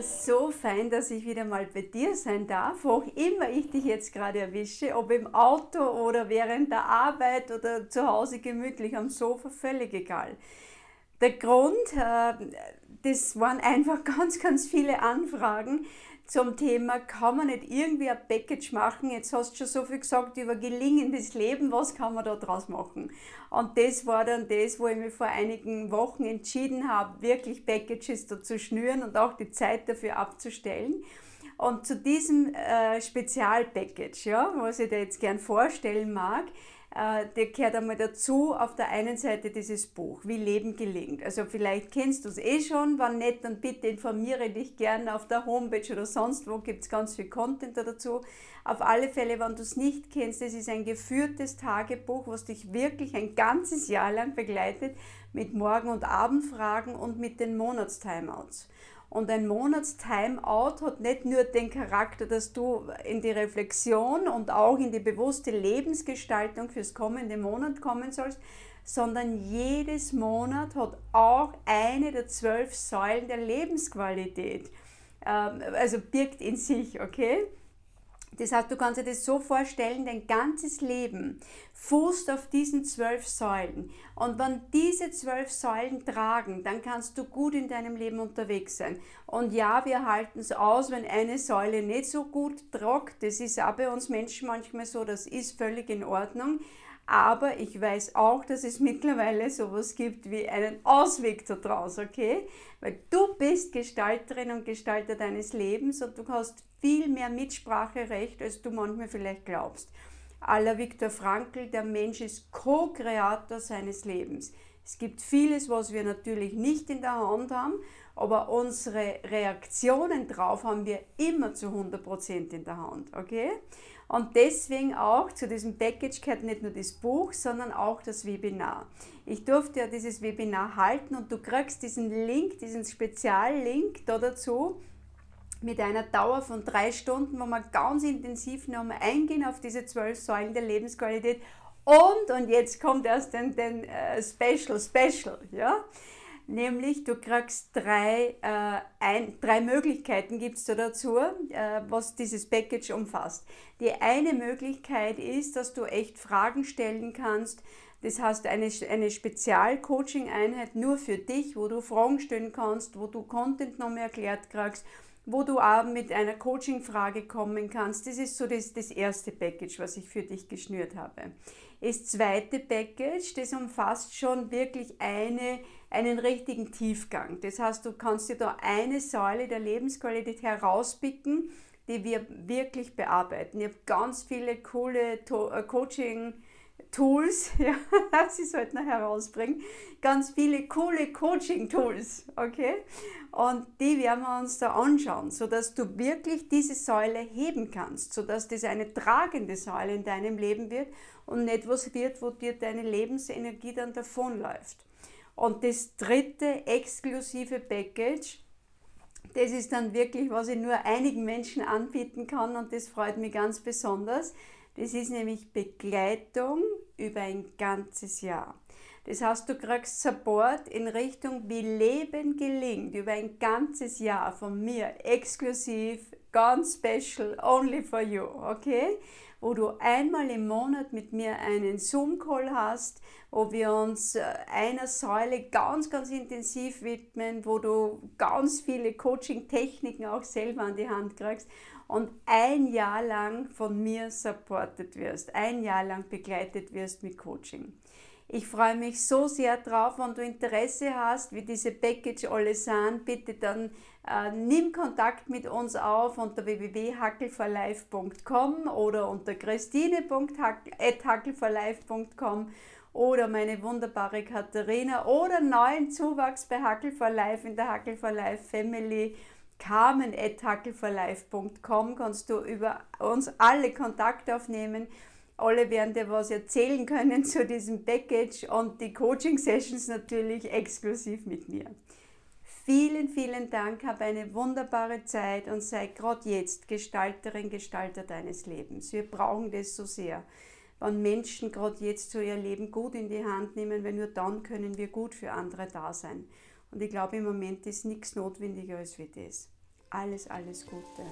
mir so fein, dass ich wieder mal bei dir sein darf, wo auch immer ich dich jetzt gerade erwische, ob im Auto oder während der Arbeit oder zu Hause gemütlich am Sofa, völlig egal. Der Grund, äh, das waren einfach ganz, ganz viele Anfragen zum Thema, kann man nicht irgendwie ein Package machen? Jetzt hast du schon so viel gesagt über gelingendes Leben, was kann man da draus machen? Und das war dann das, wo ich mich vor einigen Wochen entschieden habe, wirklich Packages da zu schnüren und auch die Zeit dafür abzustellen. Und zu diesem äh, Spezialpackage, ja, was ich dir jetzt gern vorstellen mag, der gehört einmal dazu, auf der einen Seite dieses Buch, Wie Leben gelingt. Also vielleicht kennst du es eh schon, wenn nicht, dann bitte informiere dich gerne auf der Homepage oder sonst wo, gibt es ganz viel Content dazu. Auf alle Fälle, wenn du es nicht kennst, es ist ein geführtes Tagebuch, was dich wirklich ein ganzes Jahr lang begleitet mit Morgen- und Abendfragen und mit den Monatstimeouts. Und ein Monats-Timeout hat nicht nur den Charakter, dass du in die Reflexion und auch in die bewusste Lebensgestaltung fürs kommende Monat kommen sollst, sondern jedes Monat hat auch eine der zwölf Säulen der Lebensqualität. Ähm, also birgt in sich, okay? Das heißt, du kannst dir das so vorstellen, dein ganzes Leben fußt auf diesen zwölf Säulen. Und wenn diese zwölf Säulen tragen, dann kannst du gut in deinem Leben unterwegs sein. Und ja, wir halten es aus, wenn eine Säule nicht so gut tragt. Das ist auch bei uns Menschen manchmal so, das ist völlig in Ordnung. Aber ich weiß auch, dass es mittlerweile sowas gibt wie einen Ausweg da draus, okay? Weil du bist Gestalterin und Gestalter deines Lebens und du hast viel mehr Mitspracherecht, als du manchmal vielleicht glaubst. Aller Viktor Frankl, der Mensch ist Co-Kreator seines Lebens. Es gibt vieles, was wir natürlich nicht in der Hand haben, aber unsere Reaktionen drauf haben wir immer zu 100% in der Hand, okay? Und deswegen auch zu diesem Package gehört nicht nur das Buch, sondern auch das Webinar. Ich durfte ja dieses Webinar halten und du kriegst diesen Link, diesen Speziallink da dazu mit einer Dauer von drei Stunden, wo wir ganz intensiv nochmal eingehen auf diese zwölf Säulen der Lebensqualität. Und, und jetzt kommt erst den, den äh, Special, Special, ja. Nämlich, du kriegst drei, äh, ein, drei Möglichkeiten gibt's da dazu, äh, was dieses Package umfasst. Die eine Möglichkeit ist, dass du echt Fragen stellen kannst, das heißt, eine, eine Spezial-Coaching-Einheit nur für dich, wo du Fragen stellen kannst, wo du Content nochmal erklärt kriegst wo du auch mit einer Coaching-Frage kommen kannst. Das ist so das, das erste Package, was ich für dich geschnürt habe. Das zweite Package, das umfasst schon wirklich eine, einen richtigen Tiefgang. Das heißt, du kannst dir da eine Säule der Lebensqualität herauspicken, die wir wirklich bearbeiten. Ich habe ganz viele coole äh, Coaching- Tools, ja, sie sollten noch herausbringen, ganz viele coole Coaching-Tools, okay? Und die werden wir uns da anschauen, sodass du wirklich diese Säule heben kannst, sodass das eine tragende Säule in deinem Leben wird und nicht was wird, wo dir deine Lebensenergie dann davonläuft. Und das dritte exklusive Package, das ist dann wirklich, was ich nur einigen Menschen anbieten kann und das freut mich ganz besonders. Das ist nämlich Begleitung über ein ganzes Jahr. Das heißt, du kriegst Support in Richtung, wie Leben gelingt, über ein ganzes Jahr von mir, exklusiv, ganz special, only for you, okay? Wo du einmal im Monat mit mir einen Zoom-Call hast, wo wir uns äh, einer Säule ganz, ganz intensiv widmen, wo du ganz viele Coaching-Techniken auch selber an die Hand kriegst und ein Jahr lang von mir supportet wirst, ein Jahr lang begleitet wirst mit Coaching. Ich freue mich so sehr drauf, wenn du Interesse hast, wie diese Package alle sind, bitte dann äh, nimm Kontakt mit uns auf unter www.hackelforlife.com oder unter christine.hackelforlife.com oder meine wunderbare Katharina oder neuen Zuwachs bei Hackel for Life in der Hackel for Life Family carmen.hackelforlife.com kannst du über uns alle Kontakt aufnehmen alle werden dir was erzählen können zu diesem Package und die Coaching-Sessions natürlich exklusiv mit mir. Vielen, vielen Dank, habe eine wunderbare Zeit und sei gerade jetzt Gestalterin, Gestalter deines Lebens. Wir brauchen das so sehr. Wenn Menschen gerade jetzt so ihr Leben gut in die Hand nehmen, weil nur dann können wir gut für andere da sein. Und ich glaube, im Moment ist nichts notwendiger als wir das. alles, alles Gute.